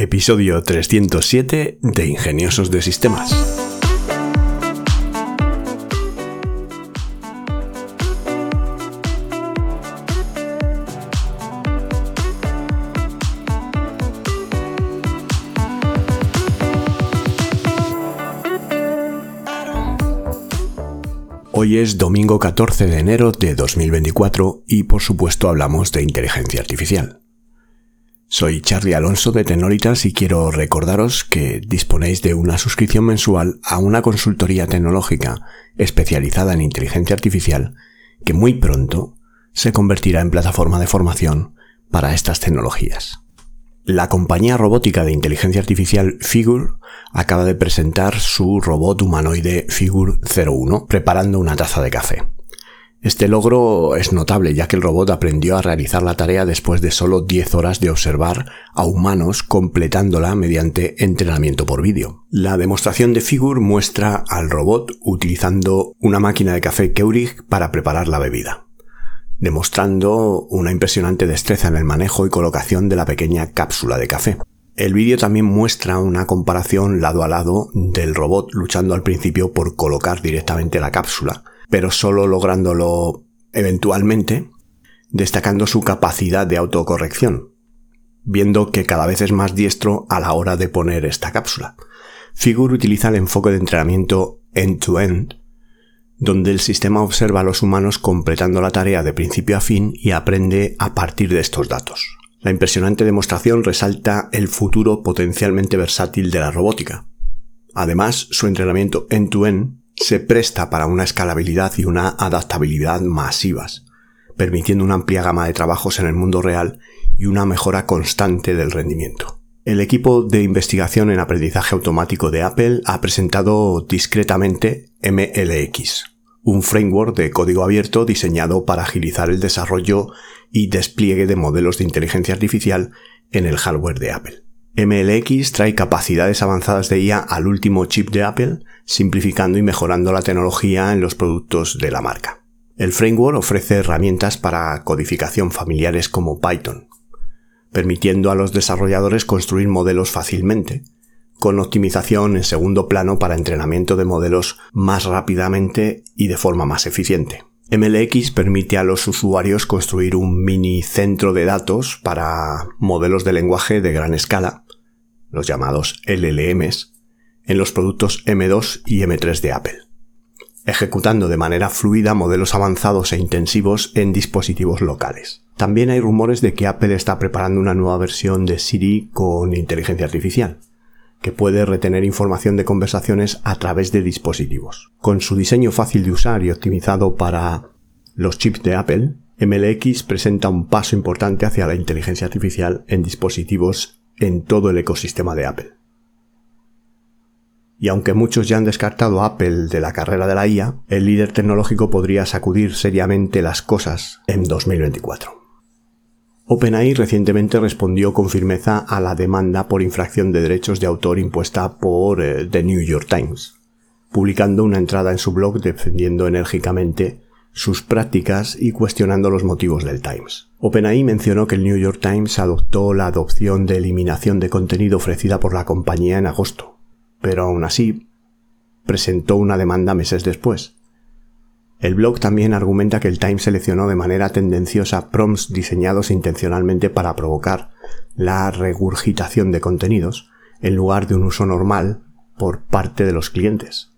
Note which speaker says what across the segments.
Speaker 1: Episodio 307 de Ingeniosos de Sistemas. Hoy es domingo 14 de enero de 2024 y por supuesto hablamos de inteligencia artificial. Soy Charlie Alonso de Tenoritas y quiero recordaros que disponéis de una suscripción mensual a una consultoría tecnológica especializada en inteligencia artificial que muy pronto se convertirá en plataforma de formación para estas tecnologías. La compañía robótica de inteligencia artificial Figure acaba de presentar su robot humanoide Figure 01 preparando una taza de café. Este logro es notable ya que el robot aprendió a realizar la tarea después de solo 10 horas de observar a humanos completándola mediante entrenamiento por vídeo. La demostración de Figure muestra al robot utilizando una máquina de café Keurig para preparar la bebida, demostrando una impresionante destreza en el manejo y colocación de la pequeña cápsula de café. El vídeo también muestra una comparación lado a lado del robot luchando al principio por colocar directamente la cápsula, pero solo lográndolo eventualmente, destacando su capacidad de autocorrección, viendo que cada vez es más diestro a la hora de poner esta cápsula. Figure utiliza el enfoque de entrenamiento end-to-end, donde el sistema observa a los humanos completando la tarea de principio a fin y aprende a partir de estos datos. La impresionante demostración resalta el futuro potencialmente versátil de la robótica. Además, su entrenamiento end-to-end se presta para una escalabilidad y una adaptabilidad masivas, permitiendo una amplia gama de trabajos en el mundo real y una mejora constante del rendimiento. El equipo de investigación en aprendizaje automático de Apple ha presentado discretamente MLX, un framework de código abierto diseñado para agilizar el desarrollo y despliegue de modelos de inteligencia artificial en el hardware de Apple. MLX trae capacidades avanzadas de IA al último chip de Apple, simplificando y mejorando la tecnología en los productos de la marca. El framework ofrece herramientas para codificación familiares como Python, permitiendo a los desarrolladores construir modelos fácilmente, con optimización en segundo plano para entrenamiento de modelos más rápidamente y de forma más eficiente. MLX permite a los usuarios construir un mini centro de datos para modelos de lenguaje de gran escala, los llamados LLMs, en los productos M2 y M3 de Apple, ejecutando de manera fluida modelos avanzados e intensivos en dispositivos locales. También hay rumores de que Apple está preparando una nueva versión de Siri con inteligencia artificial, que puede retener información de conversaciones a través de dispositivos. Con su diseño fácil de usar y optimizado para los chips de Apple, MLX presenta un paso importante hacia la inteligencia artificial en dispositivos en todo el ecosistema de Apple. Y aunque muchos ya han descartado a Apple de la carrera de la IA, el líder tecnológico podría sacudir seriamente las cosas en 2024. OpenAI recientemente respondió con firmeza a la demanda por infracción de derechos de autor impuesta por eh, The New York Times, publicando una entrada en su blog defendiendo enérgicamente sus prácticas y cuestionando los motivos del Times. OpenAI mencionó que el New York Times adoptó la adopción de eliminación de contenido ofrecida por la compañía en agosto, pero aún así presentó una demanda meses después. El blog también argumenta que el Times seleccionó de manera tendenciosa prompts diseñados intencionalmente para provocar la regurgitación de contenidos en lugar de un uso normal por parte de los clientes.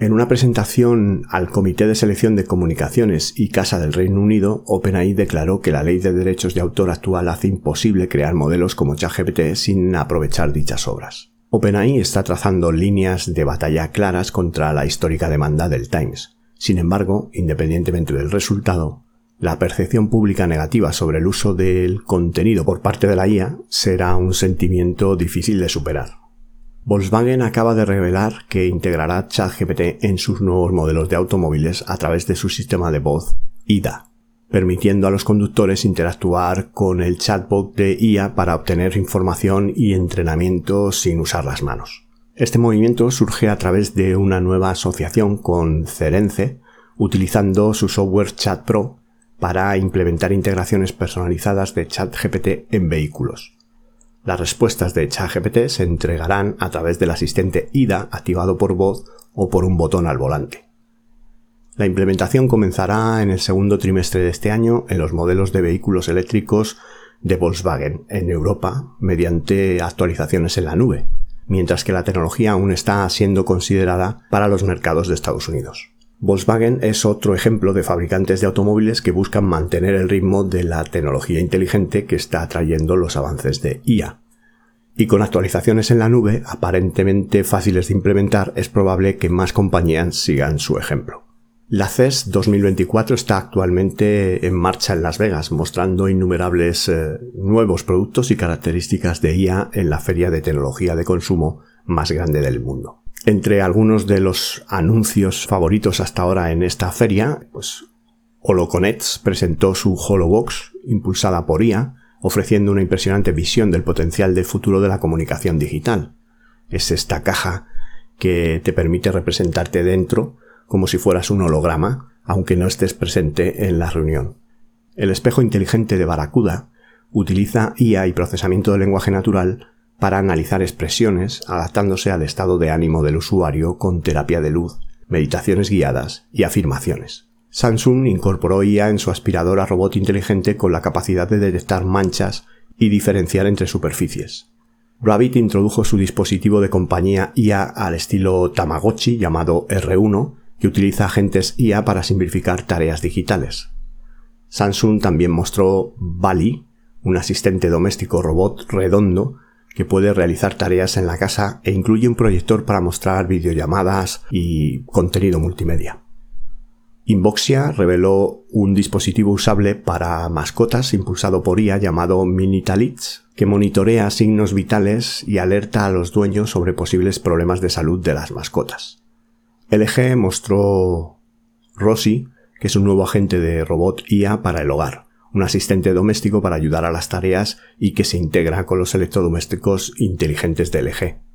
Speaker 1: En una presentación al Comité de Selección de Comunicaciones y Casa del Reino Unido, OpenAI declaró que la ley de derechos de autor actual hace imposible crear modelos como ChatGPT sin aprovechar dichas obras. OpenAI está trazando líneas de batalla claras contra la histórica demanda del Times. Sin embargo, independientemente del resultado, la percepción pública negativa sobre el uso del contenido por parte de la IA será un sentimiento difícil de superar. Volkswagen acaba de revelar que integrará ChatGPT en sus nuevos modelos de automóviles a través de su sistema de voz IDA, permitiendo a los conductores interactuar con el chatbot de IA para obtener información y entrenamiento sin usar las manos. Este movimiento surge a través de una nueva asociación con Cerence, utilizando su software Chat Pro para implementar integraciones personalizadas de ChatGPT en vehículos. Las respuestas de ChatGPT se entregarán a través del asistente IDA activado por voz o por un botón al volante. La implementación comenzará en el segundo trimestre de este año en los modelos de vehículos eléctricos de Volkswagen en Europa mediante actualizaciones en la nube, mientras que la tecnología aún está siendo considerada para los mercados de Estados Unidos. Volkswagen es otro ejemplo de fabricantes de automóviles que buscan mantener el ritmo de la tecnología inteligente que está trayendo los avances de IA. Y con actualizaciones en la nube aparentemente fáciles de implementar, es probable que más compañías sigan su ejemplo. La CES 2024 está actualmente en marcha en Las Vegas, mostrando innumerables eh, nuevos productos y características de IA en la feria de tecnología de consumo más grande del mundo. Entre algunos de los anuncios favoritos hasta ahora en esta feria, pues Holoconets presentó su HoloBox impulsada por IA, ofreciendo una impresionante visión del potencial del futuro de la comunicación digital. Es esta caja que te permite representarte dentro como si fueras un holograma, aunque no estés presente en la reunión. El espejo inteligente de Barracuda utiliza IA y procesamiento de lenguaje natural para analizar expresiones adaptándose al estado de ánimo del usuario con terapia de luz, meditaciones guiadas y afirmaciones. Samsung incorporó IA en su aspiradora robot inteligente con la capacidad de detectar manchas y diferenciar entre superficies. Rabbit introdujo su dispositivo de compañía IA al estilo Tamagotchi llamado R1, que utiliza agentes IA para simplificar tareas digitales. Samsung también mostró Bali, un asistente doméstico robot redondo que puede realizar tareas en la casa e incluye un proyector para mostrar videollamadas y contenido multimedia. Inboxia reveló un dispositivo usable para mascotas impulsado por IA llamado Minitalitz, que monitorea signos vitales y alerta a los dueños sobre posibles problemas de salud de las mascotas. LG mostró Rossi, que es un nuevo agente de robot IA para el hogar un asistente doméstico para ayudar a las tareas y que se integra con los electrodomésticos inteligentes de LG.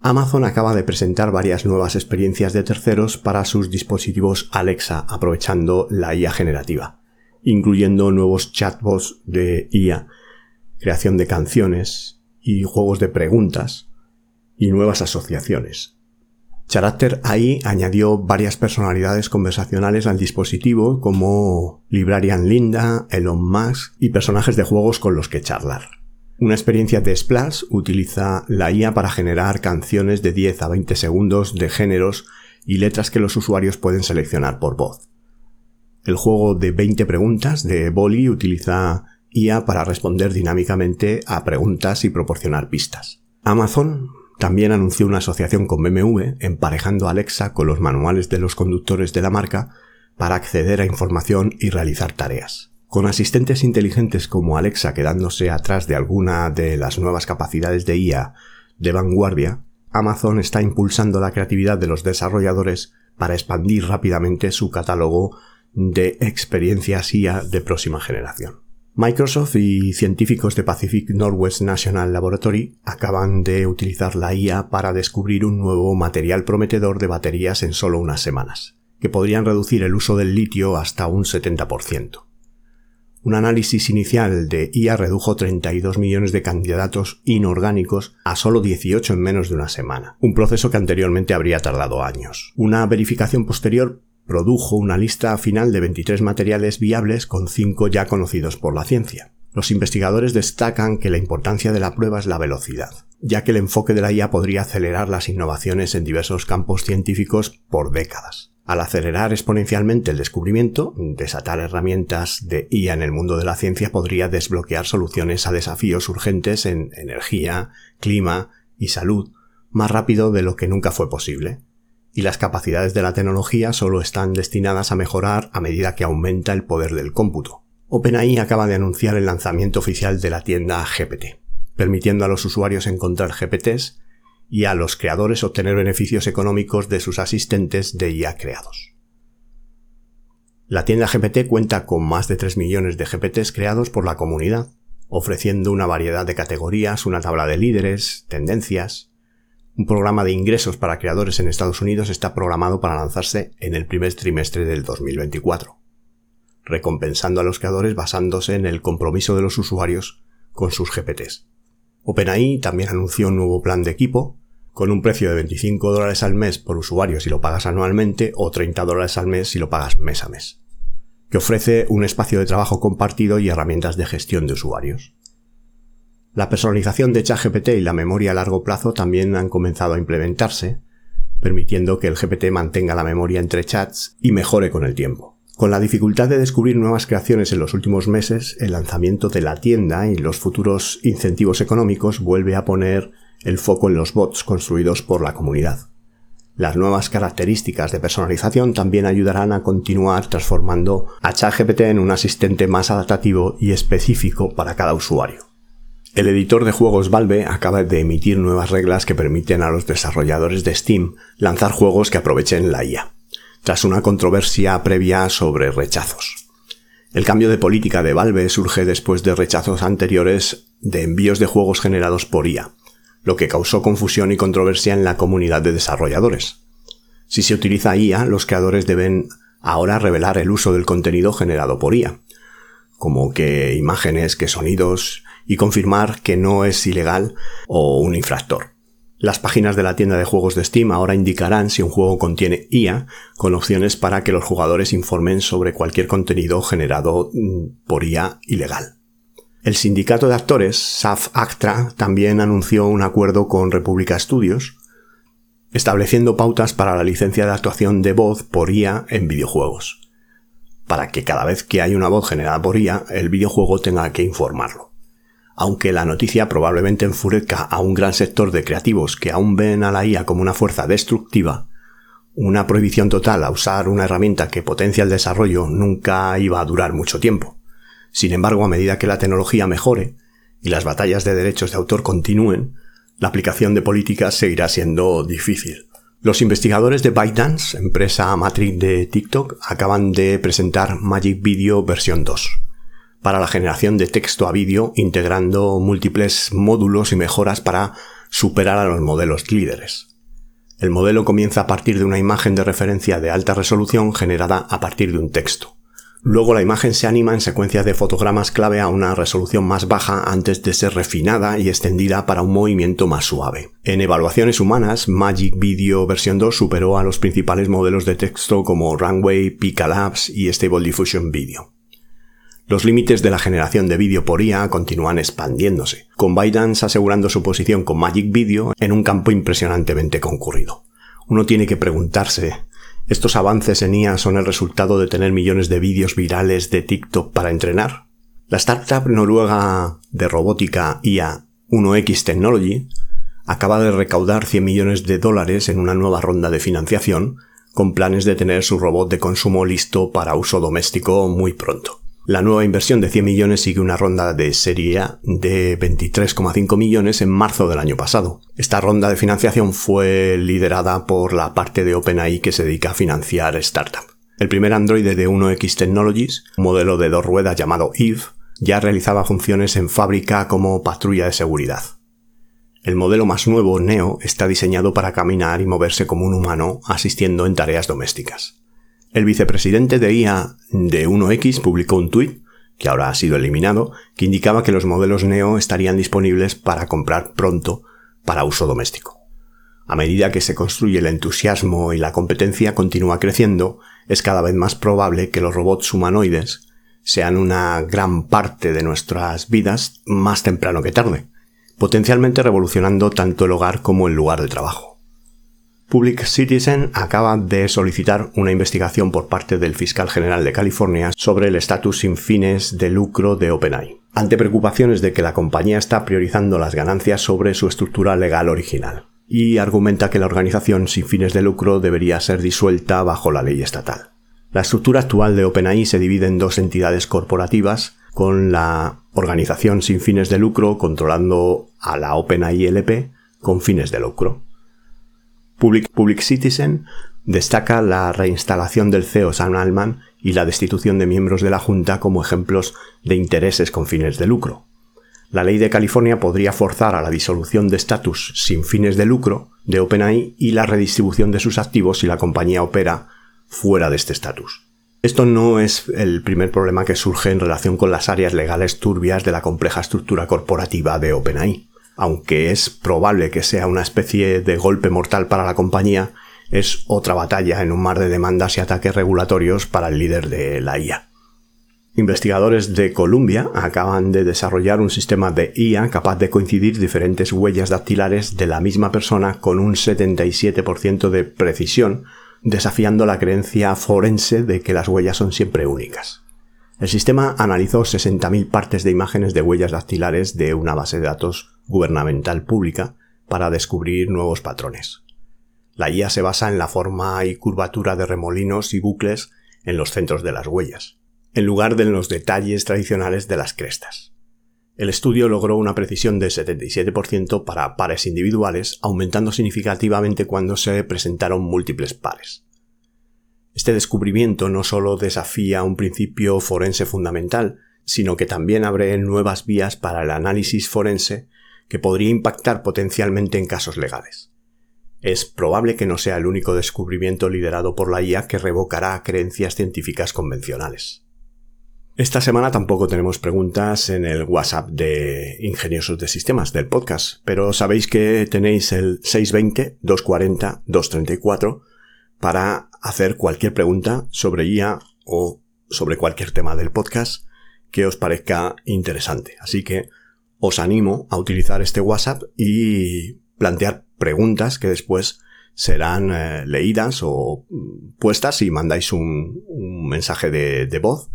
Speaker 1: Amazon acaba de presentar varias nuevas experiencias de terceros para sus dispositivos Alexa aprovechando la IA generativa, incluyendo nuevos chatbots de IA, creación de canciones y juegos de preguntas y nuevas asociaciones, Character AI añadió varias personalidades conversacionales al dispositivo como Librarian Linda, Elon Musk y personajes de juegos con los que charlar. Una experiencia de Splash utiliza la IA para generar canciones de 10 a 20 segundos de géneros y letras que los usuarios pueden seleccionar por voz. El juego de 20 preguntas de Bolly utiliza IA para responder dinámicamente a preguntas y proporcionar pistas. Amazon también anunció una asociación con BMW emparejando a Alexa con los manuales de los conductores de la marca para acceder a información y realizar tareas. Con asistentes inteligentes como Alexa quedándose atrás de alguna de las nuevas capacidades de IA de vanguardia, Amazon está impulsando la creatividad de los desarrolladores para expandir rápidamente su catálogo de experiencias IA de próxima generación. Microsoft y científicos de Pacific Northwest National Laboratory acaban de utilizar la IA para descubrir un nuevo material prometedor de baterías en solo unas semanas, que podrían reducir el uso del litio hasta un 70%. Un análisis inicial de IA redujo 32 millones de candidatos inorgánicos a solo 18 en menos de una semana, un proceso que anteriormente habría tardado años. Una verificación posterior produjo una lista final de 23 materiales viables con 5 ya conocidos por la ciencia. Los investigadores destacan que la importancia de la prueba es la velocidad, ya que el enfoque de la IA podría acelerar las innovaciones en diversos campos científicos por décadas. Al acelerar exponencialmente el descubrimiento, desatar herramientas de IA en el mundo de la ciencia podría desbloquear soluciones a desafíos urgentes en energía, clima y salud más rápido de lo que nunca fue posible y las capacidades de la tecnología solo están destinadas a mejorar a medida que aumenta el poder del cómputo. OpenAI acaba de anunciar el lanzamiento oficial de la tienda GPT, permitiendo a los usuarios encontrar GPTs y a los creadores obtener beneficios económicos de sus asistentes de IA creados. La tienda GPT cuenta con más de 3 millones de GPTs creados por la comunidad, ofreciendo una variedad de categorías, una tabla de líderes, tendencias, un programa de ingresos para creadores en Estados Unidos está programado para lanzarse en el primer trimestre del 2024, recompensando a los creadores basándose en el compromiso de los usuarios con sus GPTs. OpenAI también anunció un nuevo plan de equipo con un precio de 25 dólares al mes por usuario si lo pagas anualmente o 30 dólares al mes si lo pagas mes a mes, que ofrece un espacio de trabajo compartido y herramientas de gestión de usuarios. La personalización de ChatGPT y la memoria a largo plazo también han comenzado a implementarse, permitiendo que el GPT mantenga la memoria entre chats y mejore con el tiempo. Con la dificultad de descubrir nuevas creaciones en los últimos meses, el lanzamiento de la tienda y los futuros incentivos económicos vuelve a poner el foco en los bots construidos por la comunidad. Las nuevas características de personalización también ayudarán a continuar transformando a ChatGPT en un asistente más adaptativo y específico para cada usuario. El editor de juegos Valve acaba de emitir nuevas reglas que permiten a los desarrolladores de Steam lanzar juegos que aprovechen la IA, tras una controversia previa sobre rechazos. El cambio de política de Valve surge después de rechazos anteriores de envíos de juegos generados por IA, lo que causó confusión y controversia en la comunidad de desarrolladores. Si se utiliza IA, los creadores deben ahora revelar el uso del contenido generado por IA, como que imágenes, que sonidos, y confirmar que no es ilegal o un infractor. Las páginas de la tienda de juegos de Steam ahora indicarán si un juego contiene IA, con opciones para que los jugadores informen sobre cualquier contenido generado mm, por IA ilegal. El sindicato de actores, SAF-ACTRA, también anunció un acuerdo con República Studios, estableciendo pautas para la licencia de actuación de voz por IA en videojuegos, para que cada vez que hay una voz generada por IA, el videojuego tenga que informarlo. Aunque la noticia probablemente enfurezca a un gran sector de creativos que aún ven a la IA como una fuerza destructiva, una prohibición total a usar una herramienta que potencia el desarrollo nunca iba a durar mucho tiempo. Sin embargo, a medida que la tecnología mejore y las batallas de derechos de autor continúen, la aplicación de políticas seguirá siendo difícil. Los investigadores de ByteDance, empresa matriz de TikTok, acaban de presentar Magic Video versión 2 para la generación de texto a vídeo integrando múltiples módulos y mejoras para superar a los modelos líderes. El modelo comienza a partir de una imagen de referencia de alta resolución generada a partir de un texto. Luego la imagen se anima en secuencias de fotogramas clave a una resolución más baja antes de ser refinada y extendida para un movimiento más suave. En evaluaciones humanas, Magic Video versión 2 superó a los principales modelos de texto como Runway, Pika Labs y Stable Diffusion Video. Los límites de la generación de vídeo por IA continúan expandiéndose, con ByteDance asegurando su posición con Magic Video en un campo impresionantemente concurrido. Uno tiene que preguntarse ¿Estos avances en IA son el resultado de tener millones de vídeos virales de TikTok para entrenar? La startup noruega de robótica IA 1X Technology acaba de recaudar 100 millones de dólares en una nueva ronda de financiación con planes de tener su robot de consumo listo para uso doméstico muy pronto. La nueva inversión de 100 millones sigue una ronda de serie A de 23,5 millones en marzo del año pasado. Esta ronda de financiación fue liderada por la parte de OpenAI que se dedica a financiar startup. El primer androide de 1X Technologies, un modelo de dos ruedas llamado Eve, ya realizaba funciones en fábrica como patrulla de seguridad. El modelo más nuevo, Neo, está diseñado para caminar y moverse como un humano asistiendo en tareas domésticas. El vicepresidente de IA de 1X publicó un tuit, que ahora ha sido eliminado, que indicaba que los modelos Neo estarían disponibles para comprar pronto para uso doméstico. A medida que se construye el entusiasmo y la competencia continúa creciendo, es cada vez más probable que los robots humanoides sean una gran parte de nuestras vidas más temprano que tarde, potencialmente revolucionando tanto el hogar como el lugar de trabajo. Public Citizen acaba de solicitar una investigación por parte del fiscal general de California sobre el estatus sin fines de lucro de OpenAI, ante preocupaciones de que la compañía está priorizando las ganancias sobre su estructura legal original, y argumenta que la organización sin fines de lucro debería ser disuelta bajo la ley estatal. La estructura actual de OpenAI se divide en dos entidades corporativas, con la organización sin fines de lucro controlando a la OpenAI LP con fines de lucro. Public, Citizen destaca la reinstalación del CEO Sam Altman y la destitución de miembros de la Junta como ejemplos de intereses con fines de lucro. La ley de California podría forzar a la disolución de estatus sin fines de lucro de OpenAI y la redistribución de sus activos si la compañía opera fuera de este estatus. Esto no es el primer problema que surge en relación con las áreas legales turbias de la compleja estructura corporativa de OpenAI. Aunque es probable que sea una especie de golpe mortal para la compañía, es otra batalla en un mar de demandas y ataques regulatorios para el líder de la IA. Investigadores de Columbia acaban de desarrollar un sistema de IA capaz de coincidir diferentes huellas dactilares de la misma persona con un 77% de precisión, desafiando la creencia forense de que las huellas son siempre únicas. El sistema analizó 60.000 partes de imágenes de huellas dactilares de una base de datos gubernamental pública para descubrir nuevos patrones. La IA se basa en la forma y curvatura de remolinos y bucles en los centros de las huellas, en lugar de en los detalles tradicionales de las crestas. El estudio logró una precisión de 77% para pares individuales, aumentando significativamente cuando se presentaron múltiples pares. Este descubrimiento no solo desafía un principio forense fundamental, sino que también abre nuevas vías para el análisis forense que podría impactar potencialmente en casos legales. Es probable que no sea el único descubrimiento liderado por la IA que revocará creencias científicas convencionales. Esta semana tampoco tenemos preguntas en el WhatsApp de Ingeniosos de Sistemas del podcast, pero sabéis que tenéis el 620-240-234 para hacer cualquier pregunta sobre IA o sobre cualquier tema del podcast que os parezca interesante. Así que os animo a utilizar este WhatsApp y plantear preguntas que después serán eh, leídas o puestas si mandáis un, mensaje de, voz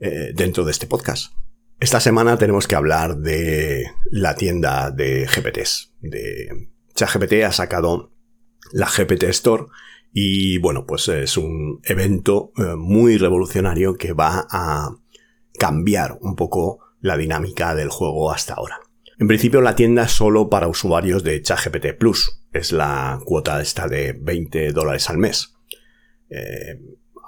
Speaker 1: eh, dentro de este podcast. Esta semana tenemos que hablar de la tienda de GPTs. ChatGPT ha sacado la GPT Store y bueno, pues es un evento eh, muy revolucionario que va a cambiar un poco la dinámica del juego hasta ahora. En principio la tienda es solo para usuarios de ChatGPT Plus. Es la cuota esta de 20 dólares al mes. Eh,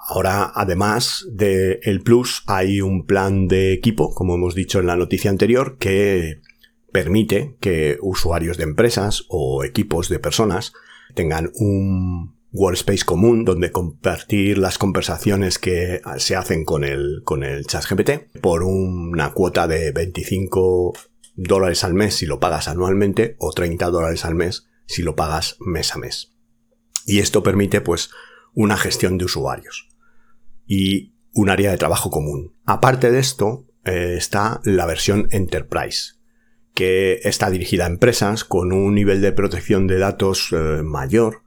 Speaker 1: ahora, además del el Plus, hay un plan de equipo, como hemos dicho en la noticia anterior, que permite que usuarios de empresas o equipos de personas tengan un workspace común donde compartir las conversaciones que se hacen con el, con el chat GPT por una cuota de 25 dólares al mes si lo pagas anualmente o 30 dólares al mes si lo pagas mes a mes. Y esto permite pues una gestión de usuarios y un área de trabajo común. Aparte de esto eh, está la versión Enterprise que está dirigida a empresas con un nivel de protección de datos eh, mayor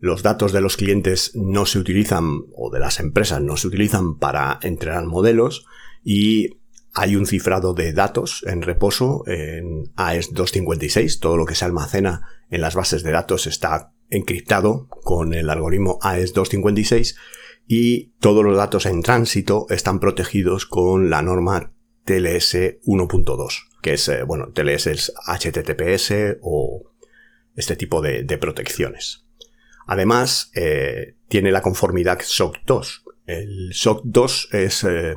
Speaker 1: los datos de los clientes no se utilizan, o de las empresas no se utilizan para entrenar modelos y hay un cifrado de datos en reposo en AES 256. Todo lo que se almacena en las bases de datos está encriptado con el algoritmo AES 256 y todos los datos en tránsito están protegidos con la norma TLS 1.2, que es, eh, bueno, TLS es HTTPS o este tipo de protecciones. Además, eh, tiene la conformidad SOC 2. El SOC 2 es... Eh,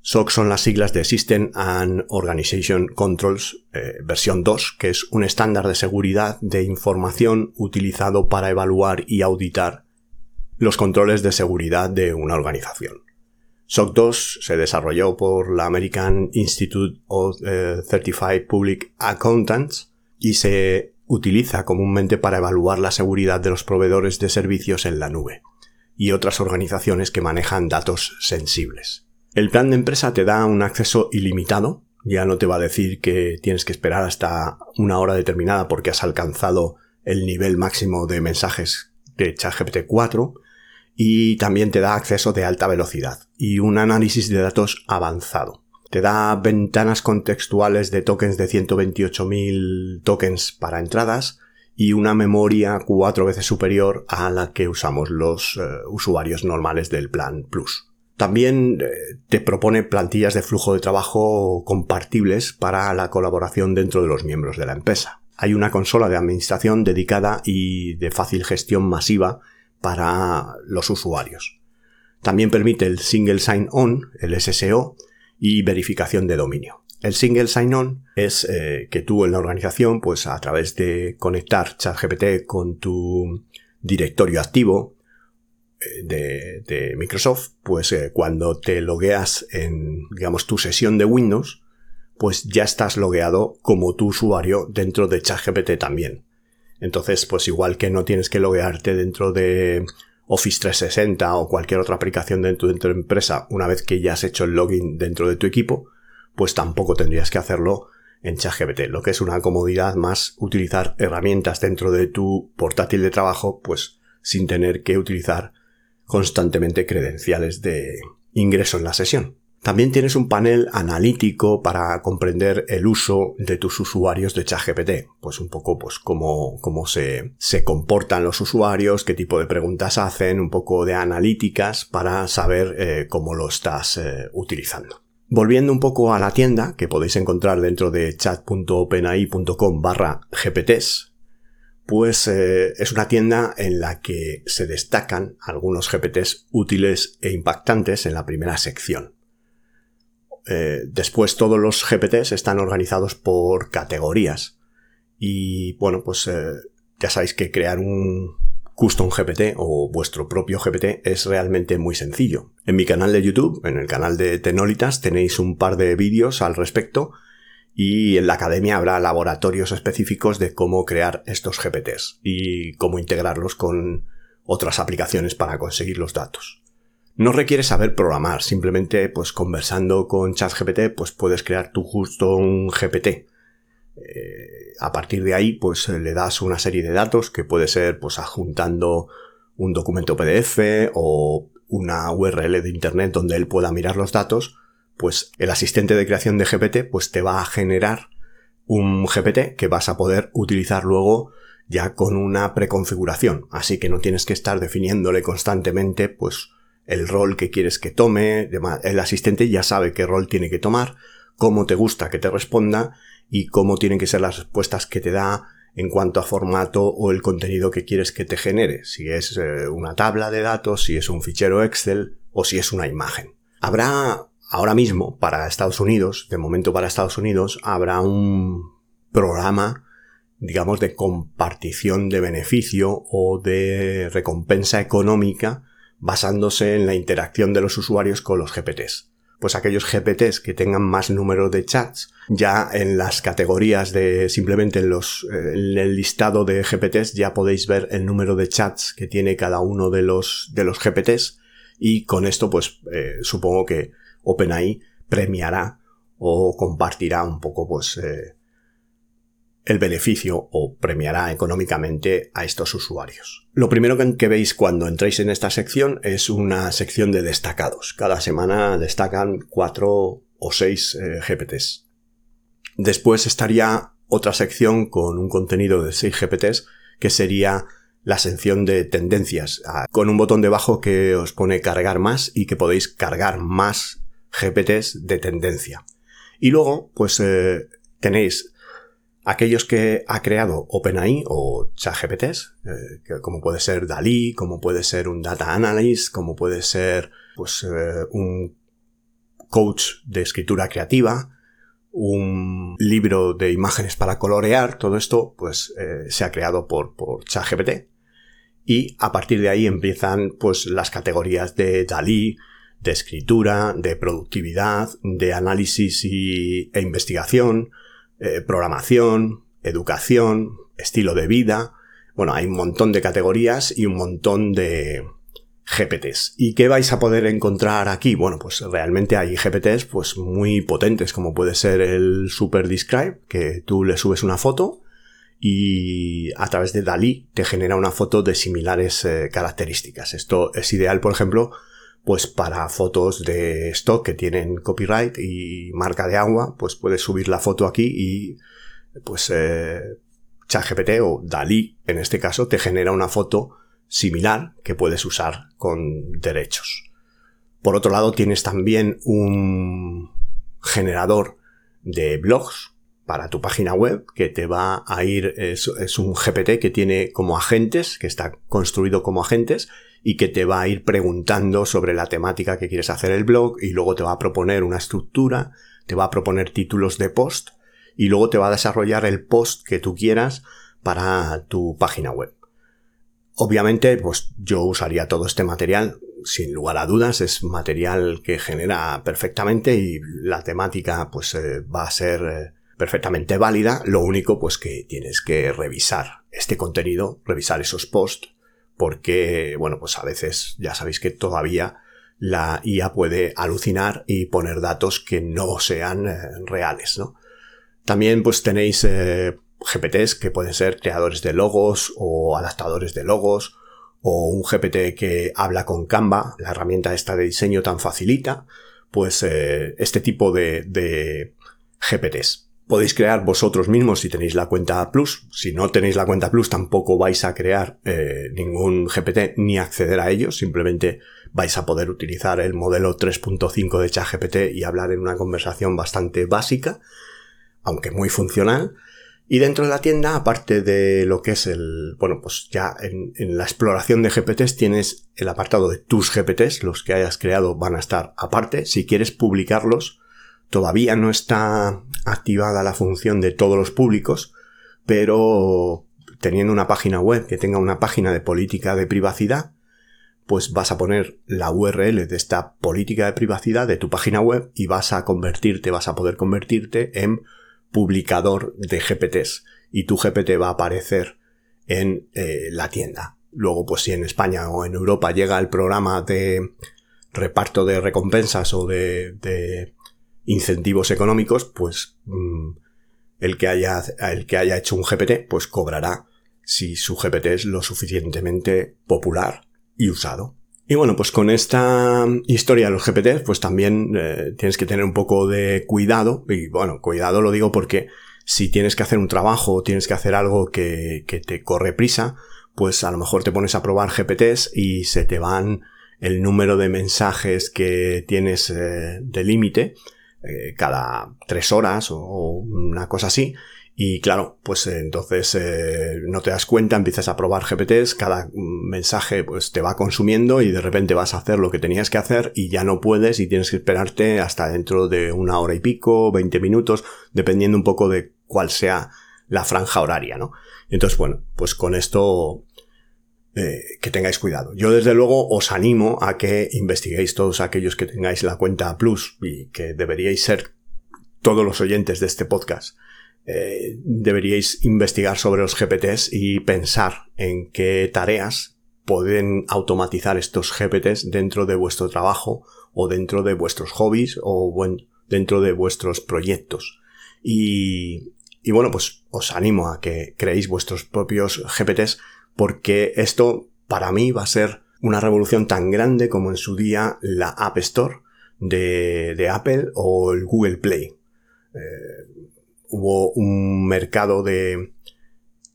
Speaker 1: SOC son las siglas de System and Organization Controls eh, versión 2, que es un estándar de seguridad de información utilizado para evaluar y auditar los controles de seguridad de una organización. SOC 2 se desarrolló por la American Institute of Certified Public Accountants y se utiliza comúnmente para evaluar la seguridad de los proveedores de servicios en la nube y otras organizaciones que manejan datos sensibles. El plan de empresa te da un acceso ilimitado, ya no te va a decir que tienes que esperar hasta una hora determinada porque has alcanzado el nivel máximo de mensajes de ChatGPT 4 y también te da acceso de alta velocidad y un análisis de datos avanzado. Te da ventanas contextuales de tokens de 128.000 tokens para entradas y una memoria cuatro veces superior a la que usamos los eh, usuarios normales del plan Plus. También eh, te propone plantillas de flujo de trabajo compartibles para la colaboración dentro de los miembros de la empresa. Hay una consola de administración dedicada y de fácil gestión masiva para los usuarios. También permite el Single Sign-On, el SSO, y verificación de dominio. El single sign-on es eh, que tú en la organización, pues a través de conectar ChatGPT con tu directorio activo eh, de, Microsoft, pues eh, cuando te logueas en, digamos, tu sesión de Windows, pues ya estás logueado como tu usuario dentro de ChatGPT también. Entonces, pues igual que no tienes que loguearte dentro de Office 360 o cualquier otra aplicación dentro de tu empresa una vez que ya has hecho el login dentro de tu equipo, pues tampoco tendrías que hacerlo en ChatGPT, lo que es una comodidad más utilizar herramientas dentro de tu portátil de trabajo, pues sin tener que utilizar constantemente credenciales de ingreso en la sesión. También tienes un panel analítico para comprender el uso de tus usuarios de ChatGPT. Pues un poco, pues cómo, cómo se, se comportan los usuarios, qué tipo de preguntas hacen, un poco de analíticas para saber eh, cómo lo estás eh, utilizando. Volviendo un poco a la tienda, que podéis encontrar dentro de chat.openai.com barra gpts, pues eh, es una tienda en la que se destacan algunos GPTs útiles e impactantes en la primera sección. Eh, después todos los GPTs están organizados por categorías. Y bueno, pues eh, ya sabéis que crear un custom GPT o vuestro propio GPT es realmente muy sencillo. En mi canal de YouTube, en el canal de Tenolitas, tenéis un par de vídeos al respecto y en la academia habrá laboratorios específicos de cómo crear estos GPTs y cómo integrarlos con otras aplicaciones para conseguir los datos. No requiere saber programar, simplemente pues conversando con ChatGPT pues puedes crear tu justo un GPT. Eh, a partir de ahí pues le das una serie de datos que puede ser pues adjuntando un documento PDF o una URL de internet donde él pueda mirar los datos, pues el asistente de creación de GPT pues te va a generar un GPT que vas a poder utilizar luego ya con una preconfiguración, así que no tienes que estar definiéndole constantemente pues el rol que quieres que tome, el asistente ya sabe qué rol tiene que tomar, cómo te gusta que te responda y cómo tienen que ser las respuestas que te da en cuanto a formato o el contenido que quieres que te genere, si es eh, una tabla de datos, si es un fichero Excel o si es una imagen. Habrá ahora mismo para Estados Unidos, de momento para Estados Unidos, habrá un programa digamos de compartición de beneficio o de recompensa económica basándose en la interacción de los usuarios con los GPTs. Pues aquellos GPTs que tengan más número de chats, ya en las categorías de simplemente en los en el listado de GPTs ya podéis ver el número de chats que tiene cada uno de los de los GPTs y con esto pues eh, supongo que OpenAI premiará o compartirá un poco pues eh, el beneficio o premiará económicamente a estos usuarios. Lo primero que, veis cuando entráis en esta sección es una sección de destacados. Cada semana destacan cuatro o seis eh, GPTs. Después estaría otra sección con un contenido de 6 GPTs que sería la sección de tendencias, con un botón debajo que os pone cargar más y que podéis cargar más GPTs de tendencia. Y luego, pues eh, tenéis aquellos que ha creado OpenAI o ChatGPTs, eh, como puede ser Dalí, como puede ser un Data Analyst, como puede ser pues, eh, un coach de escritura creativa, un libro de imágenes para colorear, todo esto pues eh, se ha creado por, por ChatGPT. Y a partir de ahí empiezan pues las categorías de Dalí, de escritura, de productividad, de análisis y, e investigación, eh, programación, educación, estilo de vida. Bueno, hay un montón de categorías y un montón de GPTs. ¿Y qué vais a poder encontrar aquí? Bueno, pues realmente hay GPTs pues muy potentes, como puede ser el Super Describe, que tú le subes una foto y a través de Dalí te genera una foto de similares eh, características. Esto es ideal, por ejemplo, pues para fotos de stock que tienen copyright y marca de agua, pues puedes subir la foto aquí y pues eh, ChatGPT o Dalí en este caso te genera una foto similar que puedes usar con derechos. Por otro lado tienes también un generador de blogs para tu página web que te va a ir, es, es un GPT que tiene como agentes, que está construido como agentes y que te va a ir preguntando sobre la temática que quieres hacer el blog y luego te va a proponer una estructura, te va a proponer títulos de post y luego te va a desarrollar el post que tú quieras para tu página web. Obviamente, pues yo usaría todo este material sin lugar a dudas es material que genera perfectamente y la temática pues eh, va a ser eh, perfectamente válida. Lo único pues que tienes que revisar este contenido, revisar esos posts, porque bueno pues a veces ya sabéis que todavía la IA puede alucinar y poner datos que no sean eh, reales, ¿no? También pues tenéis GPTs que pueden ser creadores de logos o adaptadores de logos o un GPT que habla con Canva, la herramienta esta de diseño tan facilita, pues eh, este tipo de, de GPTs. Podéis crear vosotros mismos si tenéis la cuenta Plus. Si no tenéis la cuenta Plus tampoco vais a crear eh, ningún GPT ni acceder a ellos. Simplemente vais a poder utilizar el modelo 3.5 de ChatGPT y hablar en una conversación bastante básica, aunque muy funcional. Y dentro de la tienda, aparte de lo que es el, bueno, pues ya en, la exploración de GPTs tienes el apartado de tus GPTs, los que hayas creado van a estar aparte. Si quieres publicarlos, todavía no está activada la función de todos los públicos, pero teniendo una página web que tenga una página de política de privacidad, pues vas a poner la URL de esta política de privacidad de tu página web y vas a convertirte, vas a poder convertirte en publicador de GPTs y tu GPT va a aparecer en eh, la tienda. Luego, pues si en España o en Europa llega el programa de reparto de recompensas o de, incentivos económicos, pues mm, el, que haya, el que haya hecho un GPT, pues cobrará si su GPT es lo suficientemente popular y usado. Y bueno, pues con esta historia de los GPTs, pues también eh, tienes que tener un poco de cuidado. Y bueno, cuidado lo digo porque si tienes que hacer un trabajo o tienes que hacer algo que, que te corre prisa, pues a lo mejor te pones a probar GPTs y se te van el número de mensajes que tienes eh, de límite eh, cada tres horas o una cosa así y claro, pues entonces eh, no te das cuenta, empiezas a probar GPTs, cada mensaje pues te va consumiendo y de repente vas a hacer lo que tenías que hacer y ya no puedes y tienes que esperarte hasta dentro de una hora y pico, 20 minutos, dependiendo un poco de cuál sea la franja horaria, ¿no? Entonces, bueno, pues con esto eh, que tengáis cuidado. Yo desde luego os animo a que investiguéis todos aquellos que tengáis la cuenta Plus y que deberíais ser todos los oyentes de este podcast eh, deberíais investigar sobre los GPTs y pensar en qué tareas pueden automatizar estos GPTs dentro de vuestro trabajo o dentro de vuestros hobbies o dentro de vuestros proyectos. Y, y bueno, pues os animo a que creéis vuestros propios GPTs porque esto para mí va a ser una revolución tan grande como en su día la App Store de, Apple o el Google Play. Eh, hubo un mercado de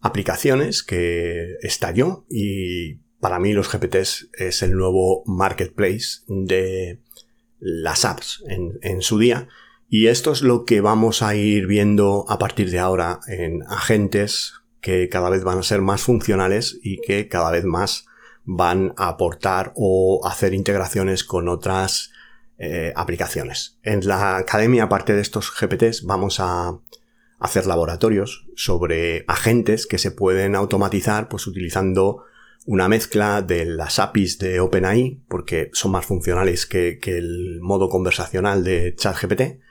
Speaker 1: aplicaciones que estalló y para mí los GPTs es el nuevo marketplace de las apps en, su día y esto es lo que vamos a ir viendo a partir de ahora en agentes que cada vez van a ser más funcionales y que cada vez más van a aportar o hacer integraciones con otras eh, aplicaciones. En la academia, aparte de estos GPTs, vamos a hacer laboratorios sobre agentes que se pueden automatizar pues utilizando una mezcla de las APIs de OpenAI, porque son más funcionales que, el modo conversacional de ChatGPT,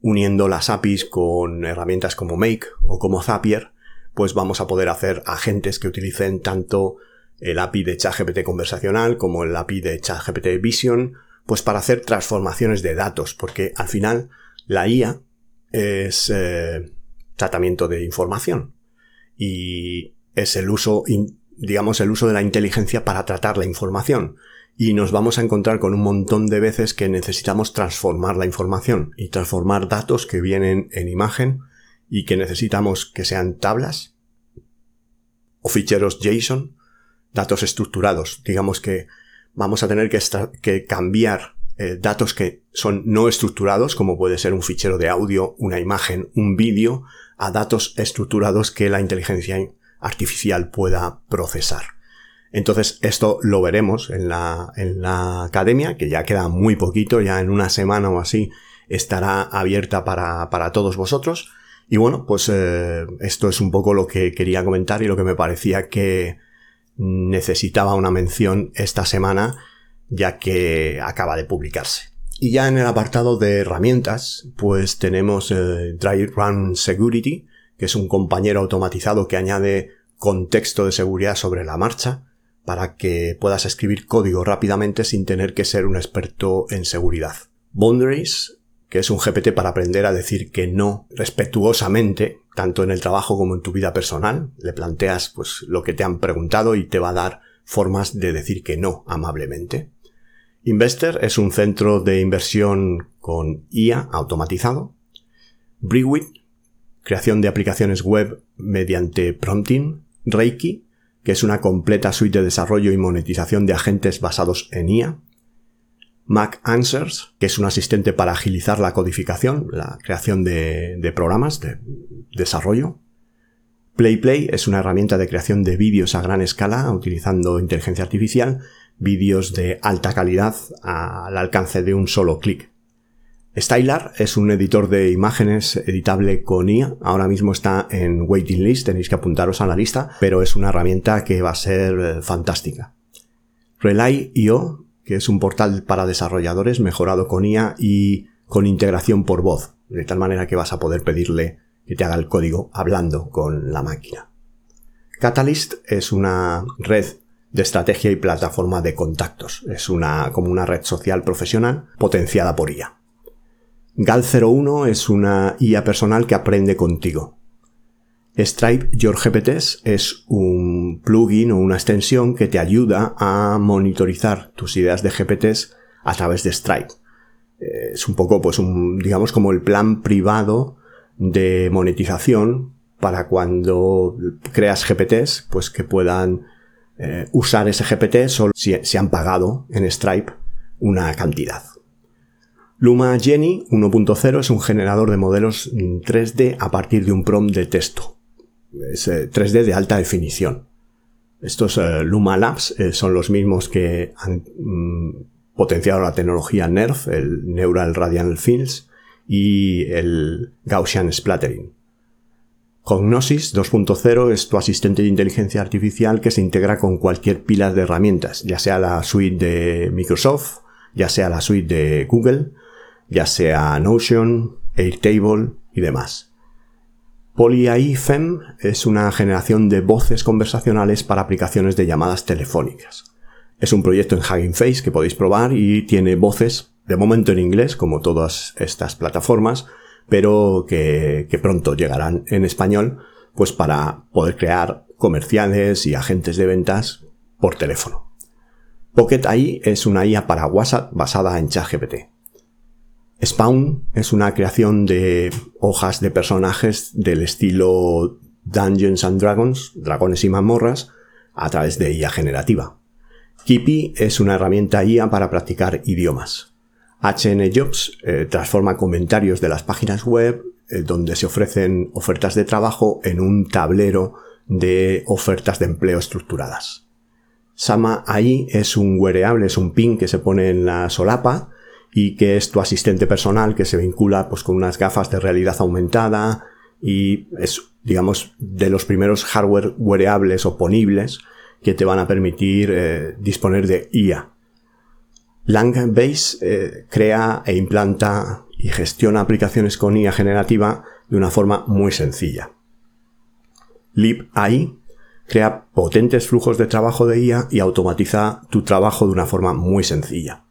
Speaker 1: uniendo las APIs con herramientas como Make o como Zapier, pues vamos a poder hacer agentes que utilicen tanto el API de ChatGPT conversacional como el API de ChatGPT Vision, pues para hacer transformaciones de datos, porque al final la IA es eh, tratamiento de información. Y es el uso, digamos, el uso de la inteligencia para tratar la información. Y nos vamos a encontrar con un montón de veces que necesitamos transformar la información y transformar datos que vienen en imagen y que necesitamos que sean tablas o ficheros JSON, datos estructurados. Digamos que vamos a tener que, cambiar eh, datos que son no estructurados, como puede ser un fichero de audio, una imagen, un vídeo, a datos estructurados que la inteligencia artificial pueda procesar. Entonces, esto lo veremos en la, en la academia, que ya queda muy poquito, ya en una semana o así estará abierta para, para todos vosotros. Y bueno, pues eh, esto es un poco lo que quería comentar y lo que me parecía que necesitaba una mención esta semana ya que acaba de publicarse. Y ya en el apartado de herramientas, pues tenemos eh, Dry Run Security, que es un compañero automatizado que añade contexto de seguridad sobre la marcha para que puedas escribir código rápidamente sin tener que ser un experto en seguridad. Boundaries, que es un GPT para aprender a decir que no respetuosamente, tanto en el trabajo como en tu vida personal. Le planteas pues lo que te han preguntado y te va a dar formas de decir que no amablemente. Investor es un centro de inversión con IA automatizado. Brewit, creación de aplicaciones web mediante prompting. Reiki, que es una completa suite de desarrollo y monetización de agentes basados en IA. Mac Answers, que es un asistente para agilizar la codificación, la creación de, programas de desarrollo. PlayPlay es una herramienta de creación de vídeos a gran escala utilizando inteligencia artificial vídeos de alta calidad al alcance de un solo clic. Stylar es un editor de imágenes editable con IA. Ahora mismo está en waiting list, tenéis que apuntaros a la lista, pero es una herramienta que va a ser eh, fantástica. Relay.io, que es un portal para desarrolladores mejorado con IA y con integración por voz, de tal manera que vas a poder pedirle que te haga el código hablando con la máquina. Catalyst es una red de estrategia y plataforma de contactos. Es una, como una red social profesional potenciada por IA. Gal01 es una IA personal que aprende contigo. Stripe Your GPTs es un plugin o una extensión que te ayuda a monitorizar tus ideas de GPTs a través de Stripe. Eh, es un poco, pues, un, digamos, como el plan privado de monetización para cuando creas GPTs, pues que puedan eh, usar ese GPT solo si se han pagado en Stripe una cantidad. Luma Genie 1.0 es un generador de modelos 3D a partir de un prompt de texto. Es 3D eh, de alta definición. Estos eh, Luma Labs son los mismos que han mm, potenciado la tecnología NERF, el Neural Radial Fields y el Gaussian Splattering. Cognosis 2.0 es tu asistente de inteligencia artificial que se integra con cualquier pila de herramientas, ya sea la suite de Microsoft, ya sea la suite de Google, ya sea Notion, Airtable y demás. PolyAI FEM es una generación de voces conversacionales para aplicaciones de llamadas telefónicas. Es un proyecto en Hugging Face que podéis probar y tiene voces, de momento en inglés, como todas estas plataformas, pero que, pronto llegarán en español, pues para poder crear comerciales y agentes de ventas por teléfono. Pocket AI es una IA para WhatsApp basada en ChatGPT. Spawn es una creación de hojas de personajes del estilo Dungeons and Dragons, dragones y mazmorras, a través de IA generativa. Kipi es una herramienta IA para practicar idiomas. HN Jobs eh, transforma comentarios de las páginas web eh, donde se ofrecen ofertas de trabajo en un tablero de ofertas de empleo estructuradas. Sama AI es un wearable, es un pin que se pone en la solapa y que es tu asistente personal que se vincula pues con unas gafas de realidad aumentada y es digamos de los primeros hardware wearables o ponibles que te van a permitir eh, disponer de IA Langbase eh, crea e implanta y gestiona aplicaciones con IA generativa de una forma muy sencilla. LibAI crea potentes flujos de trabajo de IA y automatiza tu trabajo de una forma muy sencilla.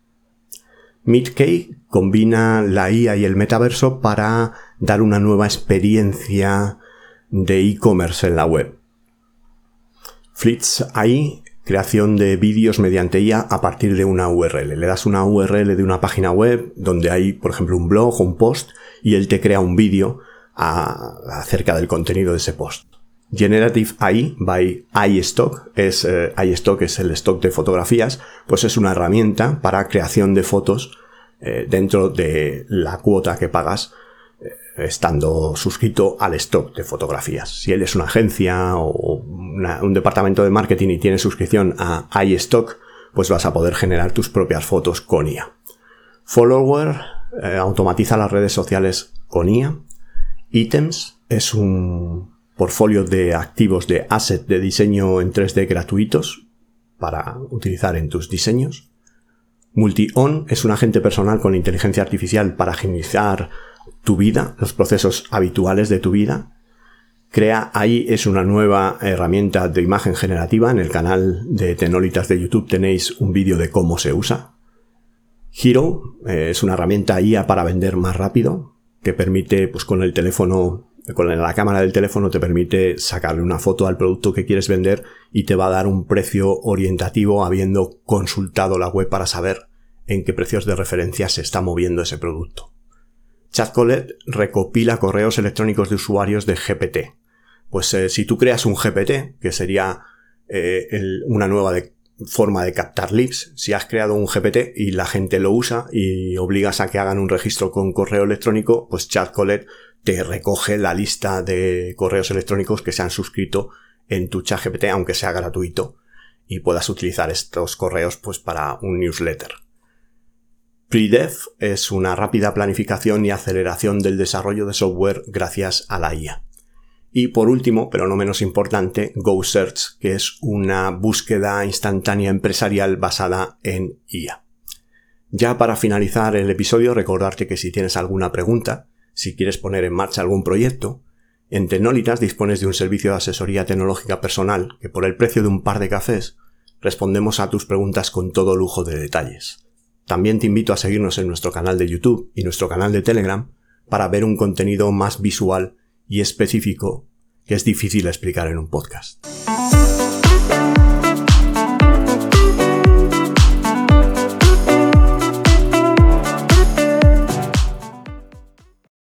Speaker 1: MidKey combina la IA y el metaverso para dar una nueva experiencia de e-commerce en la web. FlitzAI creación de vídeos mediante IA a partir de una URL. Le das una URL de una página web donde hay, por ejemplo, un blog o un post y él te crea un vídeo acerca del contenido de ese post. Generative AI by iStock es eh, iStock es el stock de fotografías, pues es una herramienta para creación de fotos eh, dentro de la cuota que pagas estando suscrito al stock de fotografías. Si eres una agencia o un departamento de marketing y tienes suscripción a iStock, pues vas a poder generar tus propias fotos con IA. Follower eh, automatiza las redes sociales con IA. Items es un portfolio de activos de asset de diseño en 3D gratuitos para utilizar en tus diseños. MultiOn es un agente personal con inteligencia artificial para agilizar tu vida, los procesos habituales de tu vida. Crea ahí es una nueva herramienta de imagen generativa. En el canal de Tenolitas de YouTube tenéis un vídeo de cómo se usa. Hero eh, es una herramienta IA para vender más rápido, que permite, pues con el teléfono, con la cámara del teléfono te permite sacarle una foto al producto que quieres vender y te va a dar un precio orientativo habiendo consultado la web para saber en qué precios de referencia se está moviendo ese producto. ChatCollet recopila correos electrónicos de usuarios de GPT. Pues eh, si tú creas un GPT, que sería eh, una nueva forma de captar leads, si has creado un GPT y la gente lo usa y obligas a que hagan un registro con correo electrónico, pues ChatCollet te recoge la lista de correos electrónicos que se han suscrito en tu ChatGPT, aunque sea gratuito, y puedas utilizar estos correos pues para un newsletter. PreDev es una rápida planificación y aceleración del desarrollo de software gracias a la IA. Y por último, pero no menos importante, GoSearch, que es una búsqueda instantánea empresarial basada en IA. Ya para finalizar el episodio, recordarte que si tienes alguna pregunta, si quieres poner en marcha algún proyecto, en Tecnolitas dispones de un servicio de asesoría tecnológica personal que por el precio de un par de cafés respondemos a tus preguntas con todo lujo de detalles. También te invito a seguirnos en nuestro canal de YouTube y nuestro canal de Telegram para ver un contenido más visual y específico que es difícil explicar en un podcast.